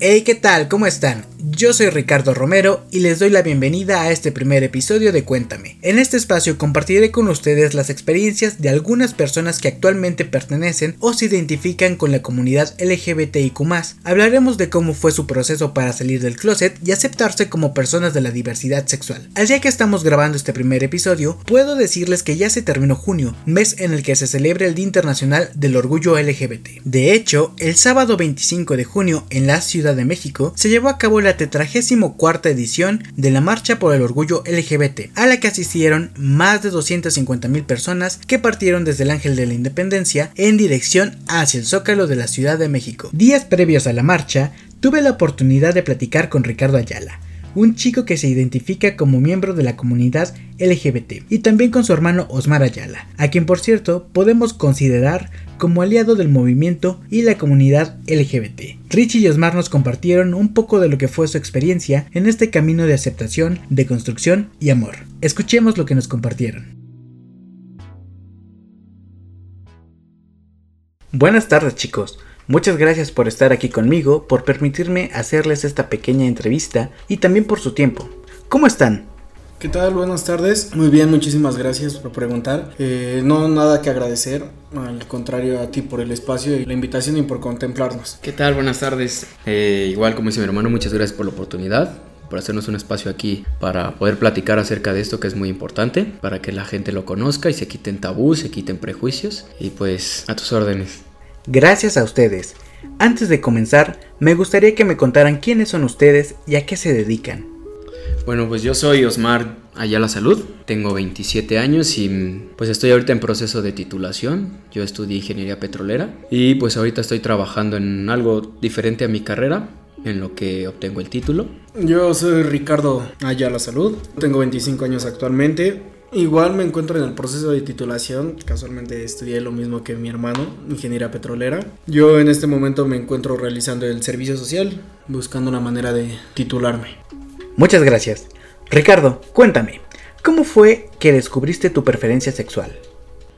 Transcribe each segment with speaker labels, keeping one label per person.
Speaker 1: Hey, ¿qué tal? ¿Cómo están? Yo soy Ricardo Romero y les doy la bienvenida a este primer episodio de Cuéntame. En este espacio compartiré con ustedes las experiencias de algunas personas que actualmente pertenecen o se identifican con la comunidad LGBTIQ. Hablaremos de cómo fue su proceso para salir del closet y aceptarse como personas de la diversidad sexual. Al día que estamos grabando este primer episodio, puedo decirles que ya se terminó junio, mes en el que se celebra el Día Internacional del Orgullo LGBT. De hecho, el sábado 25 de junio en la ciudad de México, se llevó a cabo la cuarta edición de la Marcha por el Orgullo LGBT, a la que asistieron más de 250 mil personas que partieron desde el Ángel de la Independencia en dirección hacia el Zócalo de la Ciudad de México. Días previos a la marcha, tuve la oportunidad de platicar con Ricardo Ayala, un chico que se identifica como miembro de la comunidad LGBT, y también con su hermano Osmar Ayala, a quien por cierto podemos considerar como aliado del movimiento y la comunidad LGBT. Richie y Osmar nos compartieron un poco de lo que fue su experiencia en este camino de aceptación, de construcción y amor. Escuchemos lo que nos compartieron. Buenas tardes chicos, muchas gracias por estar aquí conmigo, por permitirme hacerles esta pequeña entrevista y también por su tiempo. ¿Cómo están?
Speaker 2: ¿Qué tal? Buenas tardes. Muy bien, muchísimas gracias por preguntar. Eh, no nada que agradecer, al contrario a ti por el espacio y la invitación y por contemplarnos.
Speaker 3: ¿Qué tal? Buenas tardes. Eh, igual como dice mi hermano, muchas gracias por la oportunidad por hacernos un espacio aquí para poder platicar acerca de esto que es muy importante, para que la gente lo conozca y se quiten tabús, se quiten prejuicios y pues a tus órdenes.
Speaker 1: Gracias a ustedes. Antes de comenzar, me gustaría que me contaran quiénes son ustedes y a qué se dedican.
Speaker 3: Bueno, pues yo soy Osmar Ayala Salud, tengo 27 años y pues estoy ahorita en proceso de titulación. Yo estudié ingeniería petrolera y pues ahorita estoy trabajando en algo diferente a mi carrera, en lo que obtengo el título.
Speaker 2: Yo soy Ricardo Ayala Salud, tengo 25 años actualmente. Igual me encuentro en el proceso de titulación, casualmente estudié lo mismo que mi hermano, ingeniería petrolera. Yo en este momento me encuentro realizando el servicio social, buscando una manera de titularme.
Speaker 1: Muchas gracias. Ricardo, cuéntame, ¿cómo fue que descubriste tu preferencia sexual?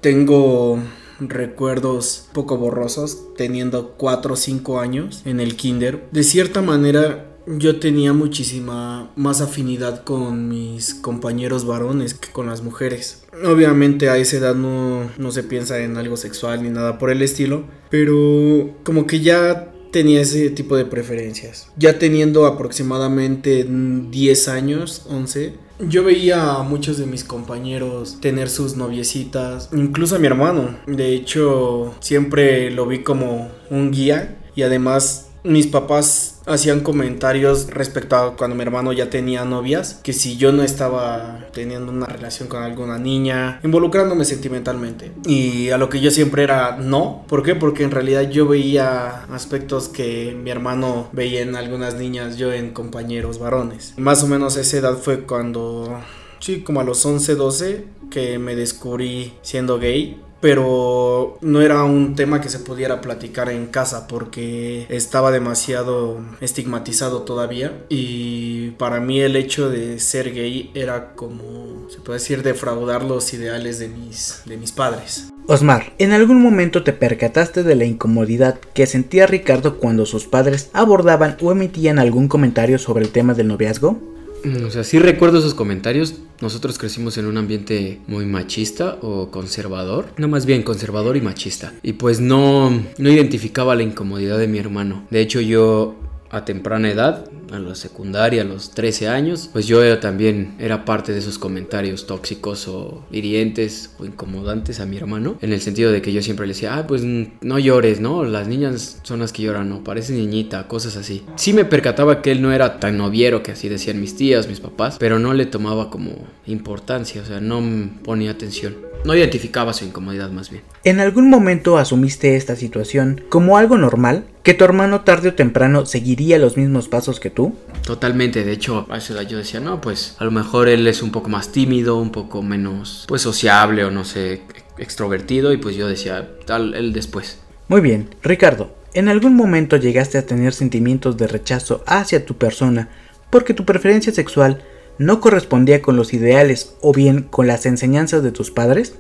Speaker 2: Tengo recuerdos poco borrosos, teniendo 4 o 5 años en el kinder. De cierta manera, yo tenía muchísima más afinidad con mis compañeros varones que con las mujeres. Obviamente a esa edad no, no se piensa en algo sexual ni nada por el estilo, pero como que ya tenía ese tipo de preferencias. Ya teniendo aproximadamente 10 años, 11, yo veía a muchos de mis compañeros tener sus noviecitas, incluso a mi hermano. De hecho, siempre lo vi como un guía y además mis papás hacían comentarios respecto a cuando mi hermano ya tenía novias, que si yo no estaba teniendo una relación con alguna niña, involucrándome sentimentalmente. Y a lo que yo siempre era no. ¿Por qué? Porque en realidad yo veía aspectos que mi hermano veía en algunas niñas, yo en compañeros varones. Más o menos esa edad fue cuando, sí, como a los 11, 12, que me descubrí siendo gay pero no era un tema que se pudiera platicar en casa porque estaba demasiado estigmatizado todavía y para mí el hecho de ser gay era como se puede decir defraudar los ideales de mis de mis padres.
Speaker 1: Osmar, ¿en algún momento te percataste de la incomodidad que sentía Ricardo cuando sus padres abordaban o emitían algún comentario sobre el tema del noviazgo?
Speaker 3: Mm, o sea, sí recuerdo esos comentarios. Nosotros crecimos en un ambiente muy machista o conservador. No, más bien conservador y machista. Y pues no, no identificaba la incomodidad de mi hermano. De hecho, yo a temprana edad, a la secundaria, a los 13 años, pues yo también era parte de esos comentarios tóxicos o hirientes o incomodantes a mi hermano, en el sentido de que yo siempre le decía, ah, pues no llores, ¿no? Las niñas son las que lloran, no, parece niñita, cosas así. Sí me percataba que él no era tan noviero que así decían mis tías, mis papás, pero no le tomaba como importancia, o sea, no ponía atención. No identificaba su incomodidad más bien.
Speaker 1: ¿En algún momento asumiste esta situación como algo normal? ¿Que tu hermano tarde o temprano seguiría los mismos pasos que tú?
Speaker 3: Totalmente, de hecho a esa edad yo decía, no, pues a lo mejor él es un poco más tímido, un poco menos pues sociable o no sé, extrovertido y pues yo decía, tal, él después.
Speaker 1: Muy bien, Ricardo, ¿en algún momento llegaste a tener sentimientos de rechazo hacia tu persona porque tu preferencia sexual no correspondía con los ideales o bien con las enseñanzas de tus padres?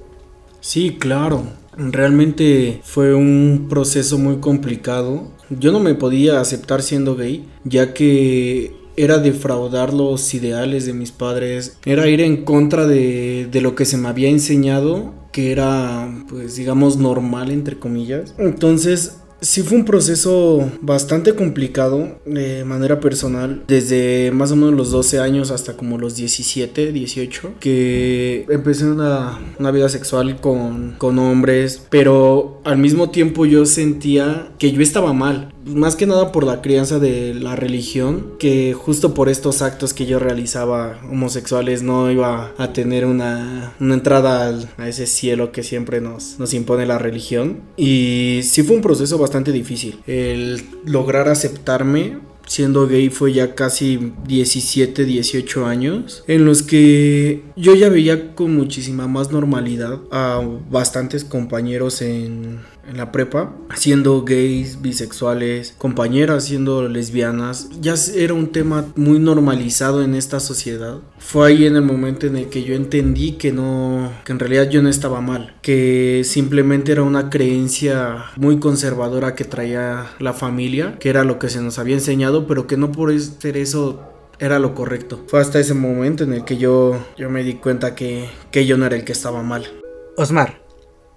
Speaker 2: Sí, claro. Realmente fue un proceso muy complicado. Yo no me podía aceptar siendo gay, ya que era defraudar los ideales de mis padres, era ir en contra de, de, lo que se me había enseñado, que era, pues digamos, normal, entre comillas. Entonces Sí fue un proceso bastante complicado de manera personal, desde más o menos los 12 años hasta como los 17, 18, que empecé una, una vida sexual con, con hombres, pero al mismo tiempo yo sentía que yo estaba mal, más que nada por la crianza de la religión, que justo por estos actos que yo realizaba homosexuales no iba a tener una, una entrada a ese cielo que siempre nos, nos impone la religión. Y sí fue un proceso bastante difícil. El lograr aceptarme siendo gay fue ya casi 17, 18 años, en los que yo ya veía con muchísima más normalidad a bastantes compañeros en, en la prepa, siendo gays, bisexuales, compañeras siendo lesbianas, ya era un tema muy normalizado en esta sociedad. Fue ahí en el momento en el que yo entendí que no, que en realidad yo no estaba mal, que simplemente era una creencia muy conservadora que traía la familia, que era lo que se nos había enseñado, pero que no por ser eso era lo correcto. Fue hasta ese momento en el que yo, yo me di cuenta que, que yo no era el que estaba mal.
Speaker 1: Osmar,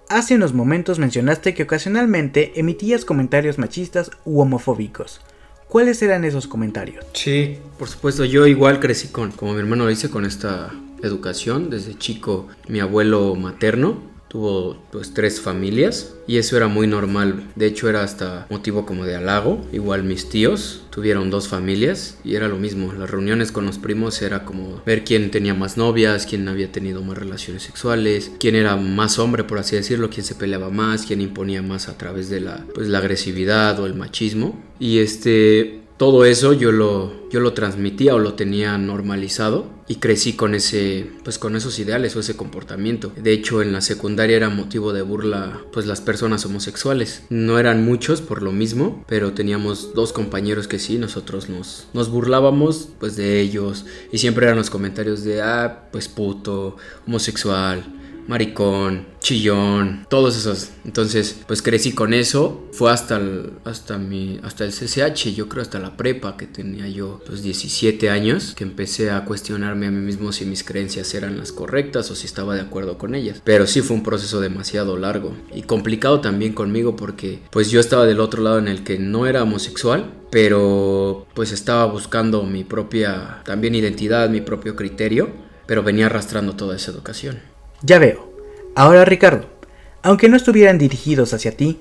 Speaker 1: Hace unos momentos mencionaste que ocasionalmente emitías comentarios machistas u homofóbicos. ¿Cuáles eran esos comentarios?
Speaker 3: Sí, por supuesto, yo igual crecí con, como mi hermano dice, con esta educación. Desde chico, mi abuelo materno tuvo pues tres familias y eso era muy normal. De hecho era hasta motivo como de halago. Igual mis tíos tuvieron dos familias y era lo mismo. Las reuniones con los primos era como ver quién tenía más novias, quién había tenido más relaciones sexuales, quién era más hombre por así decirlo, quién se peleaba más, quién imponía más a través de la pues la agresividad o el machismo. Y este todo eso yo lo, yo lo transmitía o lo tenía normalizado y crecí con ese pues con esos ideales o ese comportamiento. De hecho, en la secundaria era motivo de burla pues las personas homosexuales. No eran muchos por lo mismo, pero teníamos dos compañeros que sí, nosotros nos, nos burlábamos pues de ellos y siempre eran los comentarios de ah, pues puto, homosexual maricón, chillón, todos esos. Entonces, pues crecí con eso. Fue hasta el, hasta mi, hasta el CCH, yo creo hasta la prepa que tenía yo pues 17 años, que empecé a cuestionarme a mí mismo si mis creencias eran las correctas o si estaba de acuerdo con ellas. Pero sí fue un proceso demasiado largo y complicado también conmigo porque pues yo estaba del otro lado en el que no era homosexual, pero pues estaba buscando mi propia también identidad, mi propio criterio, pero venía arrastrando toda esa educación.
Speaker 1: Ya veo. Ahora Ricardo, aunque no estuvieran dirigidos hacia ti,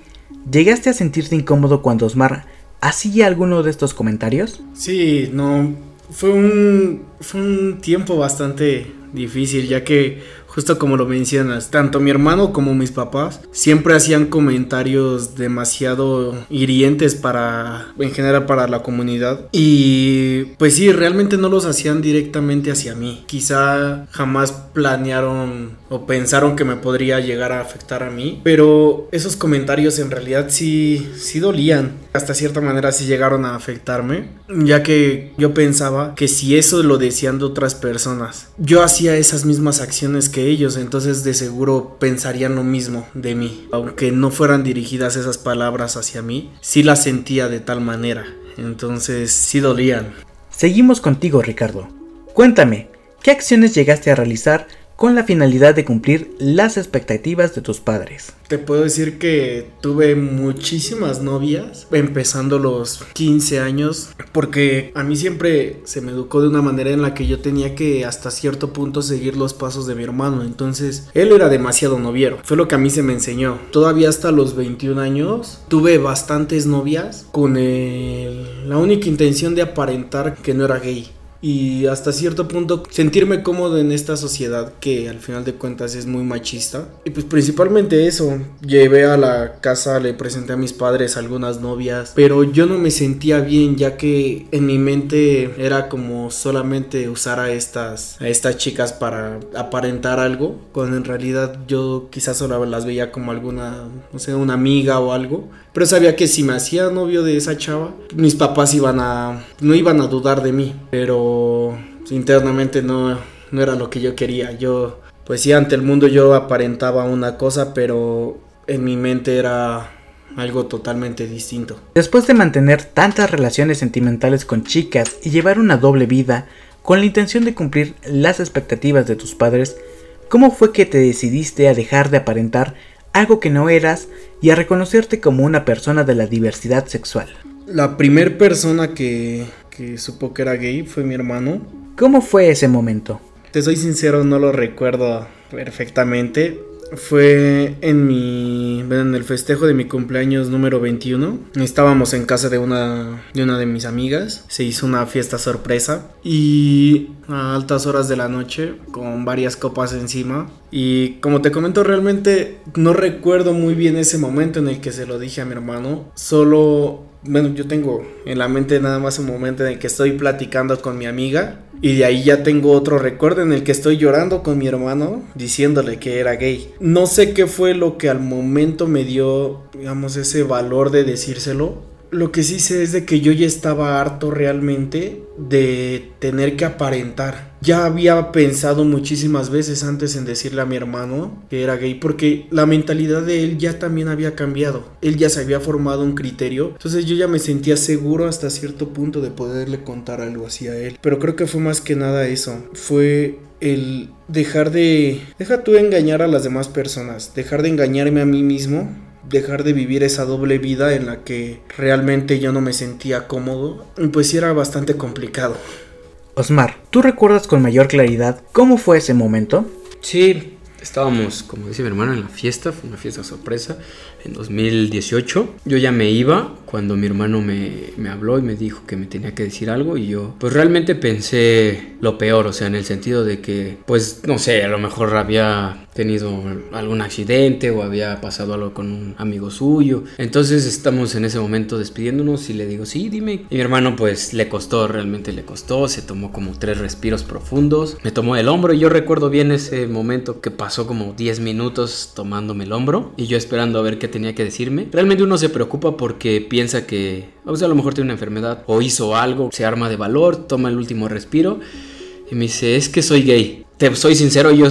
Speaker 1: ¿llegaste a sentirte incómodo cuando Osmar hacía alguno de estos comentarios?
Speaker 2: Sí, no. Fue un, fue un tiempo bastante difícil, ya que justo como lo mencionas, tanto mi hermano como mis papás siempre hacían comentarios demasiado hirientes para, en general, para la comunidad. Y pues sí, realmente no los hacían directamente hacia mí. Quizá jamás planearon o pensaron que me podría llegar a afectar a mí, pero esos comentarios en realidad sí, sí dolían. Hasta cierta manera sí llegaron a afectarme, ya que yo pensaba que si eso lo decían de otras personas, yo hacía esas mismas acciones que ellos, entonces de seguro pensarían lo mismo de mí. Aunque no fueran dirigidas esas palabras hacia mí, sí las sentía de tal manera. Entonces sí dolían.
Speaker 1: Seguimos contigo, Ricardo. Cuéntame, ¿qué acciones llegaste a realizar con la finalidad de cumplir las expectativas de tus padres.
Speaker 2: Te puedo decir que tuve muchísimas novias, empezando los 15 años, porque a mí siempre se me educó de una manera en la que yo tenía que hasta cierto punto seguir los pasos de mi hermano, entonces él era demasiado noviero, fue lo que a mí se me enseñó. Todavía hasta los 21 años tuve bastantes novias con la única intención de aparentar que no era gay y hasta cierto punto sentirme cómodo en esta sociedad que al final de cuentas es muy machista. Y pues principalmente eso, llevé a la casa, le presenté a mis padres algunas novias, pero yo no me sentía bien ya que en mi mente era como solamente usar a estas a estas chicas para aparentar algo, cuando en realidad yo quizás solo las veía como alguna, no sé, una amiga o algo, pero sabía que si me hacía novio de esa chava, mis papás iban a no iban a dudar de mí, pero internamente no, no era lo que yo quería. Yo, pues sí, ante el mundo yo aparentaba una cosa, pero en mi mente era algo totalmente distinto.
Speaker 1: Después de mantener tantas relaciones sentimentales con chicas y llevar una doble vida con la intención de cumplir las expectativas de tus padres, ¿cómo fue que te decidiste a dejar de aparentar algo que no eras y a reconocerte como una persona de la diversidad sexual?
Speaker 2: La primer persona que, que supo que era gay fue mi hermano.
Speaker 1: ¿Cómo fue ese momento?
Speaker 2: Te soy sincero, no lo recuerdo perfectamente fue en mi en el festejo de mi cumpleaños número 21. Estábamos en casa de una de una de mis amigas. Se hizo una fiesta sorpresa y a altas horas de la noche con varias copas encima y como te comento realmente no recuerdo muy bien ese momento en el que se lo dije a mi hermano. Solo bueno, yo tengo en la mente nada más un momento en el que estoy platicando con mi amiga y de ahí ya tengo otro recuerdo en el que estoy llorando con mi hermano diciéndole que era gay. No sé qué fue lo que al momento me dio, digamos, ese valor de decírselo. Lo que sí sé es de que yo ya estaba harto realmente de tener que aparentar. Ya había pensado muchísimas veces antes en decirle a mi hermano que era gay porque la mentalidad de él ya también había cambiado. Él ya se había formado un criterio. Entonces yo ya me sentía seguro hasta cierto punto de poderle contar algo así a él. Pero creo que fue más que nada eso. Fue el dejar de... Deja tú engañar a las demás personas. Dejar de engañarme a mí mismo dejar de vivir esa doble vida en la que realmente yo no me sentía cómodo, pues sí era bastante complicado.
Speaker 1: Osmar, ¿tú recuerdas con mayor claridad cómo fue ese momento?
Speaker 3: Sí, estábamos, como dice mi hermano, en la fiesta, fue una fiesta sorpresa en 2018. Yo ya me iba cuando mi hermano me, me, habló y me dijo que me tenía que decir algo y yo pues realmente pensé lo peor, o sea, en el sentido de que pues no sé, a lo mejor había tenido algún accidente o había pasado algo con un amigo suyo. Entonces estamos en ese momento despidiéndonos y le digo, sí, dime. Y mi hermano pues le costó, realmente le costó, se tomó como tres respiros profundos, me tomó el hombro y yo recuerdo bien ese momento que pasó como 10 minutos tomándome el hombro y yo esperando a ver qué tenía que decirme. Realmente uno se preocupa porque piensa que o sea, a lo mejor tiene una enfermedad o hizo algo, se arma de valor, toma el último respiro y me dice, es que soy gay. Te soy sincero, yo,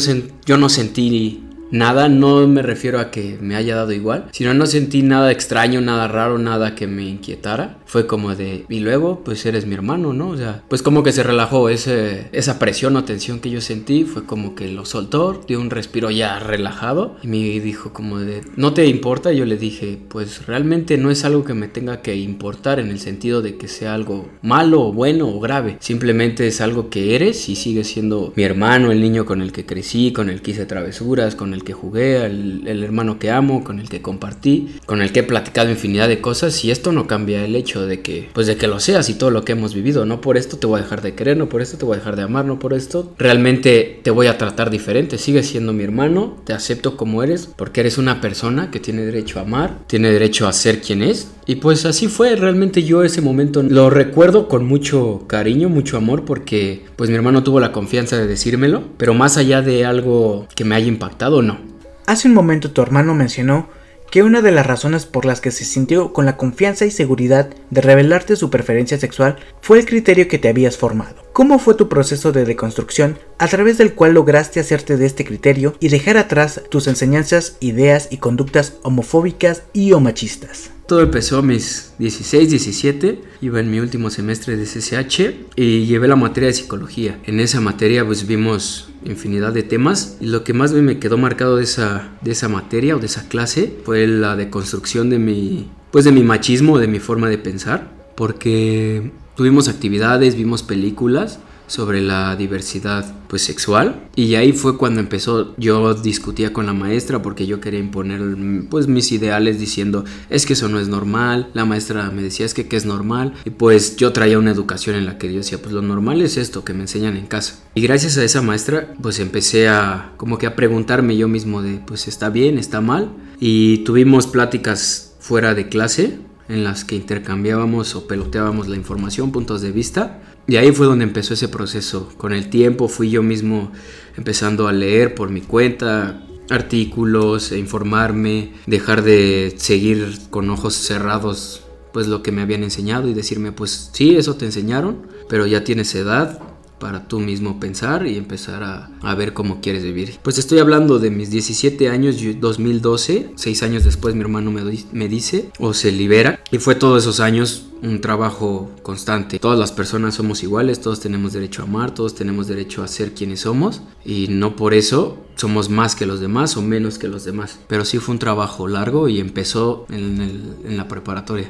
Speaker 3: yo no sentí nada, no me refiero a que me haya dado igual, sino no sentí nada extraño, nada raro, nada que me inquietara. Fue como de, y luego, pues eres mi hermano, ¿no? O sea, pues como que se relajó ese, esa presión o tensión que yo sentí, fue como que lo soltó, dio un respiro ya relajado y me dijo como de, ¿no te importa? Yo le dije, pues realmente no es algo que me tenga que importar en el sentido de que sea algo malo o bueno o grave, simplemente es algo que eres y sigue siendo mi hermano, el niño con el que crecí, con el que hice travesuras, con el que jugué, el, hermano que amo, con el que compartí, con el que he platicado infinidad de cosas y esto no cambia el hecho de que, pues de que lo seas y todo lo que hemos vivido, no por esto te voy a dejar de querer, no por esto te voy a dejar de amar, no por esto. Realmente te voy a tratar diferente, sigues siendo mi hermano, te acepto como eres, porque eres una persona que tiene derecho a amar, tiene derecho a ser quien es y pues así fue, realmente yo ese momento lo recuerdo con mucho cariño, mucho amor, porque pues mi hermano tuvo la confianza de decírmelo, pero más allá de algo que me haya impactado, no.
Speaker 1: Hace un momento tu hermano mencionó que una de las razones por las que se sintió con la confianza y seguridad de revelarte su preferencia sexual fue el criterio que te habías formado. ¿Cómo fue tu proceso de deconstrucción a través del cual lograste hacerte de este criterio y dejar atrás tus enseñanzas, ideas y conductas homofóbicas y o machistas?
Speaker 3: Todo empezó a mis 16, 17, iba en mi último semestre de CCH y llevé la materia de psicología. En esa materia pues vimos infinidad de temas y lo que más me quedó marcado de esa, de esa materia o de esa clase fue la deconstrucción de mi, pues de mi machismo, de mi forma de pensar, porque tuvimos actividades, vimos películas sobre la diversidad pues sexual. Y ahí fue cuando empezó yo discutía con la maestra porque yo quería imponer pues mis ideales diciendo es que eso no es normal la maestra me decía es que qué es normal y pues yo traía una educación en la que yo decía pues lo normal es esto que me enseñan en casa y gracias a esa maestra pues empecé a como que a preguntarme yo mismo de pues está bien está mal y tuvimos pláticas fuera de clase en las que intercambiábamos o peloteábamos la información, puntos de vista. Y ahí fue donde empezó ese proceso. Con el tiempo fui yo mismo empezando a leer por mi cuenta artículos, e informarme, dejar de seguir con ojos cerrados pues lo que me habían enseñado y decirme pues sí, eso te enseñaron, pero ya tienes edad, para tú mismo pensar y empezar a, a, ver cómo quieres vivir. Pues estoy hablando de mis 17 años, 2012, 6 años después mi hermano me, me dice o se libera y fue todos esos años un trabajo constante. Todas las personas somos iguales, todos tenemos derecho a amar, todos tenemos derecho a ser quienes somos y no por eso somos más que los demás o menos que los demás. Pero sí fue un trabajo largo y empezó en, en la preparatoria.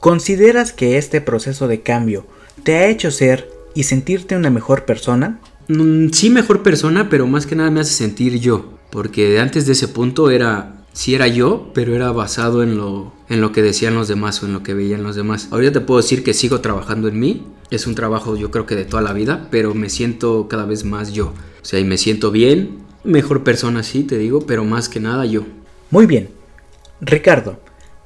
Speaker 1: ¿Consideras que este proceso de cambio te ha hecho ser y sentirte una mejor persona?
Speaker 3: Mm, sí, mejor persona, pero más que nada me hace sentir yo. Porque antes de ese punto era sí era yo, pero era basado en lo, en lo que decían los demás o en lo que veían los demás. Ahorita te puedo decir que sigo trabajando en mí, es un trabajo yo creo que de toda la vida, pero me siento cada vez más yo. O sea, y me siento bien, mejor persona sí, te digo, pero más que nada yo.
Speaker 1: Muy bien. Ricardo,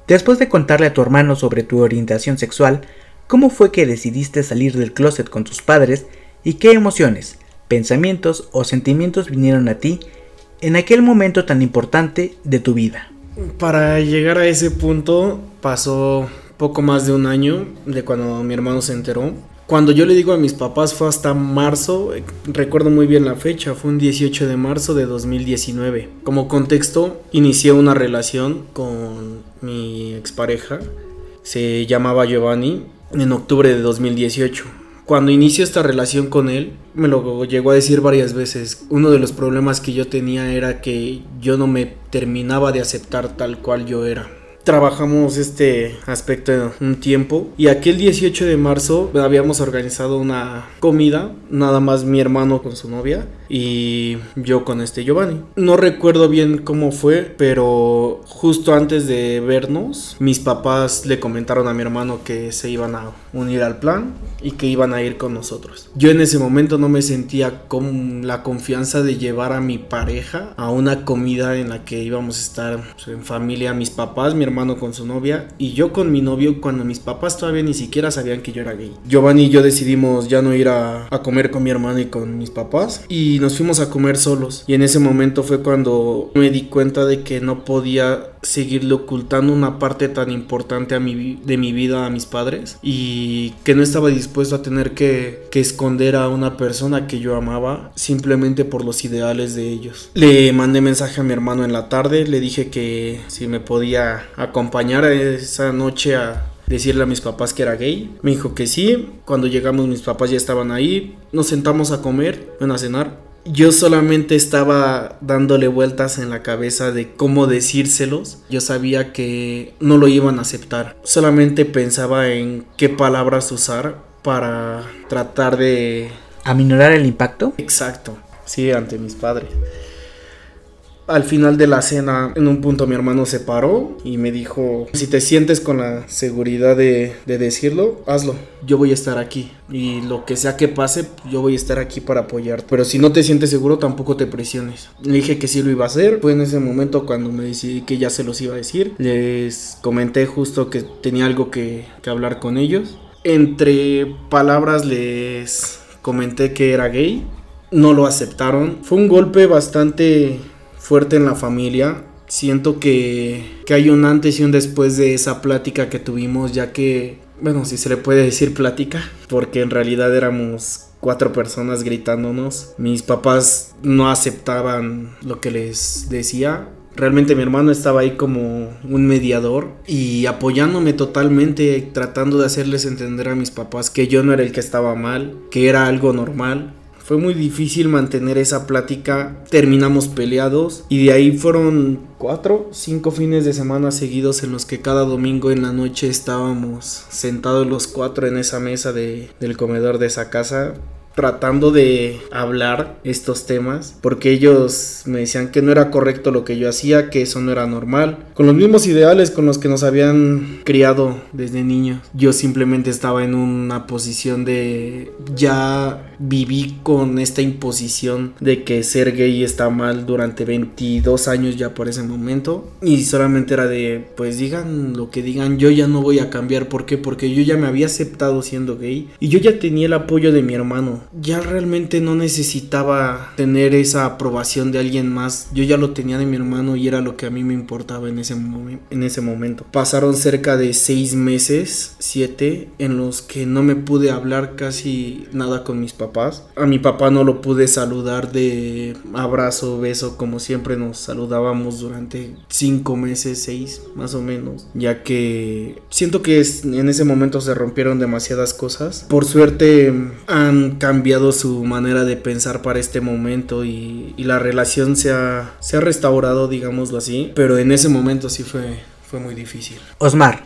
Speaker 1: después de contarle a tu hermano sobre tu orientación sexual, ¿cómo fue que decidiste salir del closet con tus padres y qué emociones, pensamientos o sentimientos vinieron a ti en aquel momento tan importante de tu vida?
Speaker 2: Para llegar a ese punto pasó poco más de un año de cuando mi hermano se enteró. Cuando yo le digo a mis papás fue hasta marzo, recuerdo muy bien la fecha, fue un 18 de marzo de 2019. Como contexto, inicié una relación con mi expareja, se llamaba Giovanni, en octubre de 2018 cuando inicio esta relación con él, me lo llegó a decir varias veces. Uno de los problemas que yo tenía era que yo no me terminaba de aceptar tal cual yo era trabajamos este aspecto un tiempo y aquel 18 de marzo habíamos organizado una comida, nada más mi hermano con su novia y yo con este Giovanni. No recuerdo bien cómo fue, pero justo antes de vernos, mis papás le comentaron a mi hermano que se iban a unir al plan y que iban a ir con nosotros. Yo en ese momento no me sentía con la confianza de llevar a mi pareja a una comida en la que íbamos a estar pues, en familia, mis papás, mi hermano con su novia y yo con mi novio cuando mis papás todavía ni siquiera sabían que yo era gay. Giovanni y yo decidimos ya no ir a, a comer con mi hermano y con mis papás y nos fuimos a comer solos. Y en ese momento fue cuando me di cuenta de que no podía seguirle ocultando una parte tan importante de mi vida a mis padres y que no estaba dispuesto a tener que, esconder a una persona que yo amaba simplemente por los ideales de ellos. Le mandé mensaje a mi hermano en la tarde, le dije que si me podía acompañar esa noche a, decirle a mis papás que era gay. Me dijo que sí. Cuando llegamos mis papás ya estaban ahí. Nos sentamos a comer, a cenar yo solamente estaba dándole vueltas en la cabeza de cómo decírselos. Yo sabía que no lo iban a aceptar. Solamente pensaba en qué palabras usar para tratar de...
Speaker 1: ¿Aminorar el impacto?
Speaker 2: Exacto. Sí, ante mis padres. Al final de la cena, en un punto mi hermano se paró y me dijo, si te sientes con la seguridad de, decirlo, hazlo. Yo voy a estar aquí. Y lo que sea que pase, yo voy a estar aquí para apoyarte. Pero si no te sientes seguro, tampoco te presiones. Le dije que sí lo iba a hacer. Fue en ese momento cuando me decidí que ya se los iba a decir. Les comenté justo que tenía algo que, que hablar con ellos. Entre palabras les comenté que era gay. No lo aceptaron. Fue un golpe bastante fuerte en la familia. Siento que, que hay un antes y un después de esa plática que tuvimos, ya que, bueno, si se le puede decir plática, porque en realidad éramos cuatro personas gritándonos. Mis papás no aceptaban lo que les decía. Realmente mi hermano estaba ahí como un mediador y apoyándome totalmente, tratando de hacerles entender a mis papás que yo no era el que estaba mal, que era algo normal, fue muy difícil mantener esa plática. Terminamos peleados y de ahí fueron cuatro, cinco fines de semana seguidos en los que cada domingo en la noche estábamos sentados los cuatro en esa mesa de, del comedor de esa casa tratando de hablar estos temas porque ellos me decían que no era correcto lo que yo hacía, que eso no era normal, con los mismos ideales con los que nos habían criado desde niños. Yo simplemente estaba en una posición de ya viví con esta imposición de que ser gay está mal durante 22 años ya por ese momento y solamente era de pues digan lo que digan, yo ya no voy a cambiar, ¿por qué? Porque yo ya me había aceptado siendo gay y yo ya tenía el apoyo de mi hermano ya realmente no necesitaba tener esa aprobación de alguien más. Yo ya lo tenía de mi hermano y era lo que a mí me importaba en ese, en ese momento. Pasaron cerca de seis meses, siete, en los que no me pude hablar casi nada con mis papás. A mi papá no lo pude saludar de abrazo, beso, como siempre nos saludábamos durante cinco meses, seis más o menos. Ya que siento que en ese momento se rompieron demasiadas cosas. Por suerte han cambiado su manera de pensar para este momento y, la relación se ha, se ha restaurado, digámoslo así. Pero en ese momento sí fue, fue muy difícil.
Speaker 1: Osmar,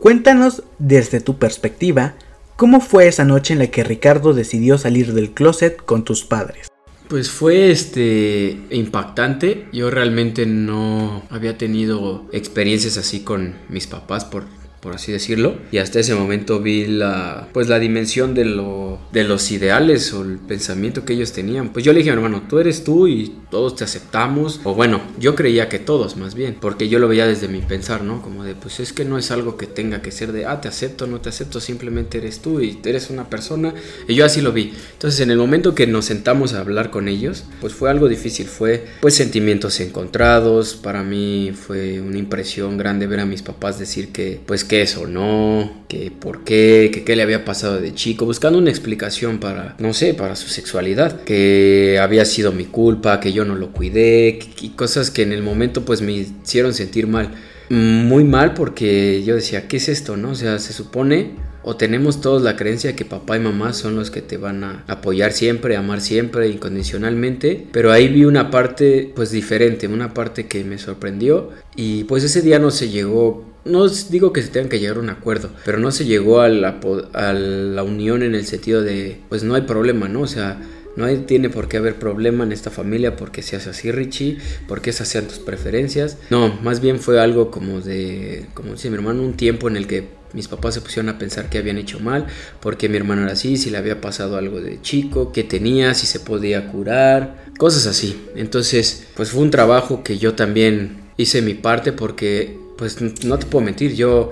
Speaker 1: cuéntanos desde tu perspectiva cómo fue esa noche en la que Ricardo decidió salir del closet con tus padres.
Speaker 3: Pues fue este impactante. Yo realmente no había tenido experiencias así con mis papás por por así decirlo. Y hasta ese momento vi la, pues la dimensión de, lo, de los ideales o el pensamiento que ellos tenían. Pues yo le dije, hermano, tú eres tú y todos te aceptamos. O bueno, yo creía que todos más bien, porque yo lo veía desde mi pensar, ¿no? Como de, pues es que no es algo que tenga que ser de, ah, te acepto, no te acepto, simplemente eres tú y eres una persona. Y yo así lo vi. Entonces en el momento que nos sentamos a hablar con ellos, pues fue algo difícil, fue pues sentimientos encontrados. Para mí fue una impresión grande ver a mis papás decir que, pues que eso no, que por qué, que qué le había pasado de chico, buscando una explicación para, no sé, para su sexualidad, que había sido mi culpa, que yo no lo cuidé, y cosas que en el momento pues me hicieron sentir mal. Muy mal porque yo decía, ¿qué es esto? ¿No? O sea, se supone o tenemos todos la creencia que papá y mamá son los que te van a apoyar siempre, amar siempre, incondicionalmente, pero ahí vi una parte pues diferente, una parte que me sorprendió y pues ese día no se llegó no digo que se tengan que llegar a un acuerdo, pero no se llegó a la, a la unión en el sentido de, pues no hay problema, ¿no? O sea, no hay, tiene por qué haber problema en esta familia porque seas así, Richie, porque esas sean tus preferencias. No, más bien fue algo como de, como dice mi hermano, un tiempo en el que mis papás se pusieron a pensar que habían hecho mal, porque mi hermano era así, si le había pasado algo de chico, qué tenía, si se podía curar, cosas así. Entonces, pues fue un trabajo que yo también hice mi parte porque pues no te puedo mentir, yo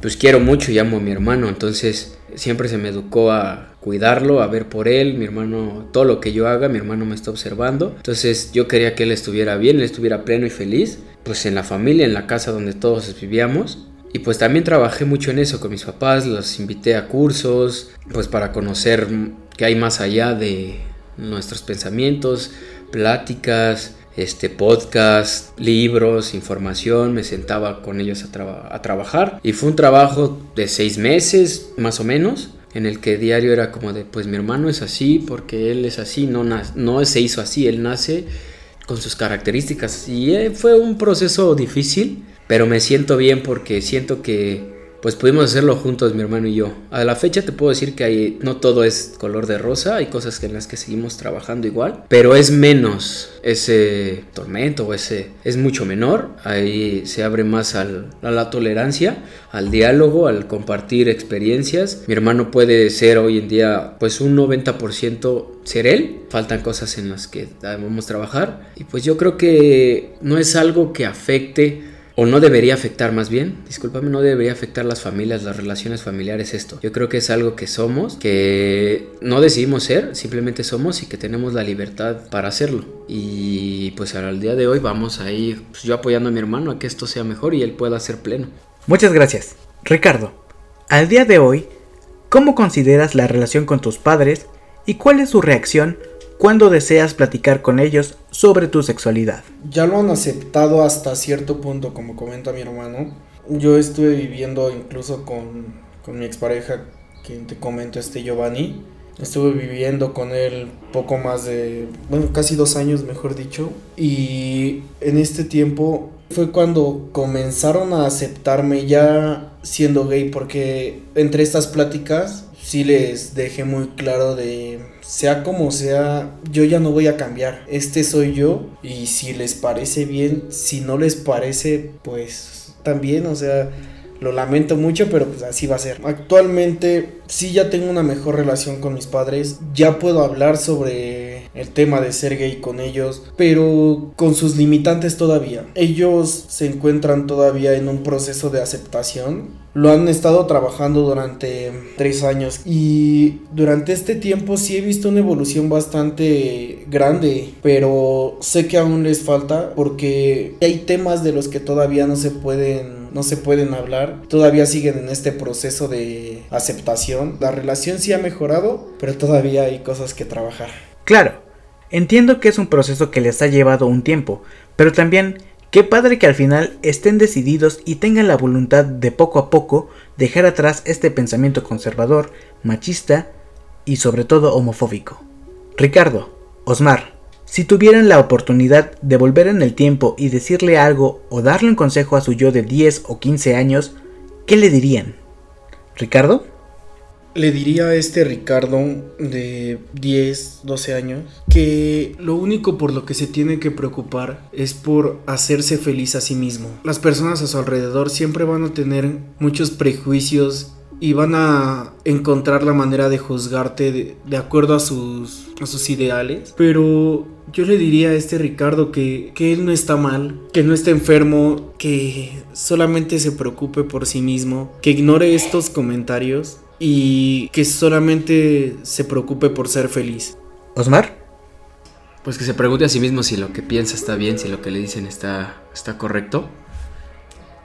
Speaker 3: pues quiero mucho y amo a mi hermano, entonces siempre se me educó a cuidarlo, a ver por él, mi hermano, todo lo que yo haga, mi hermano me está observando, entonces yo quería que él estuviera bien, él estuviera pleno y feliz, pues en la familia, en la casa donde todos vivíamos, y pues también trabajé mucho en eso con mis papás, los invité a cursos, pues para conocer qué hay más allá de nuestros pensamientos, pláticas, este podcast, libros, información, me sentaba con ellos a, trabajar y fue un trabajo de seis meses más o menos en el que diario era como de pues mi hermano es así porque él es así, no, no se hizo así, él nace con sus características y eh, fue un proceso difícil pero me siento bien porque siento que pues pudimos hacerlo juntos, mi hermano y yo. A la fecha te puedo decir que hay, no todo es color de rosa, hay cosas en las que seguimos trabajando igual, pero es menos ese tormento o ese es mucho menor. Ahí se abre más a la tolerancia, al diálogo, al compartir experiencias. Mi hermano puede ser hoy en día pues un 90% ser él. Faltan cosas en las que debemos trabajar y pues yo creo que no es algo que afecte o no debería afectar más bien, discúlpame, no debería afectar las familias, las relaciones familiares esto. Yo creo que es algo que somos, que no decidimos ser, simplemente somos y que tenemos la libertad para hacerlo. Y pues al día de hoy vamos a ir pues, yo apoyando a mi hermano a que esto sea mejor y él pueda ser pleno.
Speaker 1: Muchas gracias. Ricardo, al día de hoy, ¿cómo consideras la relación con tus padres y cuál es su reacción cuando deseas platicar con ellos sobre tu sexualidad.
Speaker 2: Ya lo han aceptado hasta cierto punto, como comenta mi hermano. Yo estuve viviendo incluso con, con mi expareja, quien te comento, este Giovanni. Estuve viviendo con él poco más de, bueno, casi dos años, mejor dicho. Y en este tiempo fue cuando comenzaron a aceptarme ya siendo gay, porque entre estas pláticas sí les dejé muy claro de sea como sea, yo ya no voy a cambiar. Este soy yo y si les parece bien, si no les parece, pues también, o sea, lo lamento mucho, pero pues así va a ser. Actualmente sí ya tengo una mejor relación con mis padres, ya puedo hablar sobre el tema de ser gay con ellos, pero con sus limitantes todavía. Ellos se encuentran todavía en un proceso de aceptación lo han estado trabajando durante tres años y durante este tiempo sí he visto una evolución bastante grande, pero sé que aún les falta porque hay temas de los que todavía no se pueden no se pueden hablar, todavía siguen en este proceso de aceptación. La relación sí ha mejorado, pero todavía hay cosas que trabajar.
Speaker 1: Claro, entiendo que es un proceso que les ha llevado un tiempo, pero también Qué padre que al final estén decididos y tengan la voluntad de poco a poco dejar atrás este pensamiento conservador, machista y sobre todo homofóbico. Ricardo, Osmar, si tuvieran la oportunidad de volver en el tiempo y decirle algo o darle un consejo a su yo de 10 o 15 años, ¿qué le dirían? ¿Ricardo?
Speaker 2: Le diría a este Ricardo de 10, 12 años que lo único por lo que se tiene que preocupar es por hacerse feliz a sí mismo. Las personas a su alrededor siempre van a tener muchos prejuicios y van a encontrar la manera de juzgarte de, acuerdo a sus, a sus ideales. Pero yo le diría a este Ricardo que, que él no está mal, que no está enfermo, que solamente se preocupe por sí mismo, que ignore estos comentarios y que solamente se preocupe por ser feliz.
Speaker 1: Osmar?
Speaker 3: Pues que se pregunte a sí mismo si lo que piensa está bien, si lo que le dicen está, está correcto.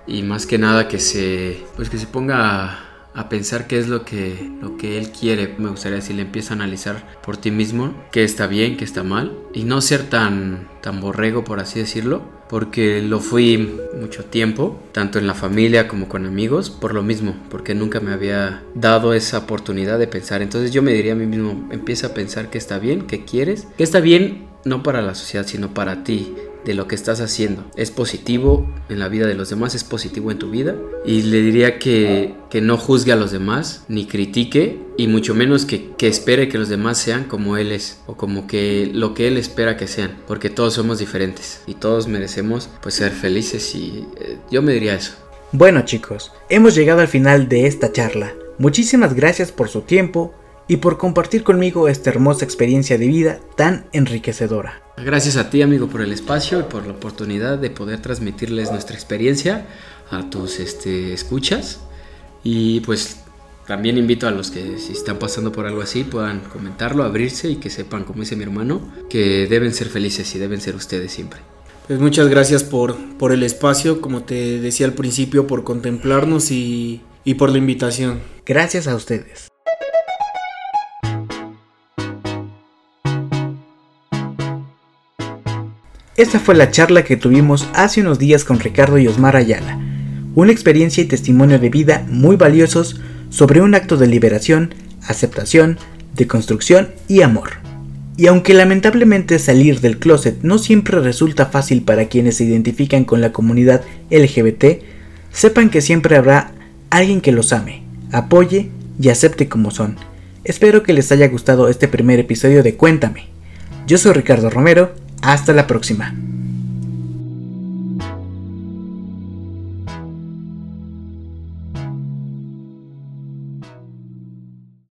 Speaker 3: Y más que nada que se, pues que se ponga a pensar qué es lo que, lo que él quiere. Me gustaría decirle, empieza a analizar por ti mismo qué está bien, qué está mal. Y no ser tan, tan borrego, por así decirlo. Porque lo fui mucho tiempo, tanto en la familia como con amigos, por lo mismo, porque nunca me había dado esa oportunidad de pensar. Entonces yo me diría a mí mismo, empieza a pensar qué está bien, qué quieres, qué está bien no para la sociedad, sino para ti, de lo que estás haciendo. Es positivo en la vida de los demás, es positivo en tu vida. Y le diría que, que no juzgue a los demás, ni critique, y mucho menos que, que, espere que los demás sean como él es, o como que lo que él espera que sean, porque todos somos diferentes y todos merecemos pues ser felices y eh, yo me diría eso.
Speaker 1: Bueno chicos, hemos llegado al final de esta charla. Muchísimas gracias por su tiempo y por compartir conmigo esta hermosa experiencia de vida tan enriquecedora.
Speaker 3: Gracias a ti amigo por el espacio y por la oportunidad de poder transmitirles nuestra experiencia a tus este, escuchas y pues también invito a los que si están pasando por algo así puedan comentarlo, abrirse y que sepan, como dice mi hermano, que deben ser felices y deben ser ustedes siempre.
Speaker 2: Pues muchas gracias por, por el espacio, como te decía al principio, por contemplarnos y, y por la invitación.
Speaker 1: Gracias a ustedes. Esta fue la charla que tuvimos hace unos días con Ricardo y Osmar Ayala, una experiencia y testimonio de vida muy valiosos sobre un acto de liberación, aceptación, deconstrucción y amor. Y aunque lamentablemente salir del closet no siempre resulta fácil para quienes se identifican con la comunidad LGBT, sepan que siempre habrá alguien que los ame, apoye y acepte como son. Espero que les haya gustado este primer episodio de Cuéntame. Yo soy Ricardo Romero hasta la próxima.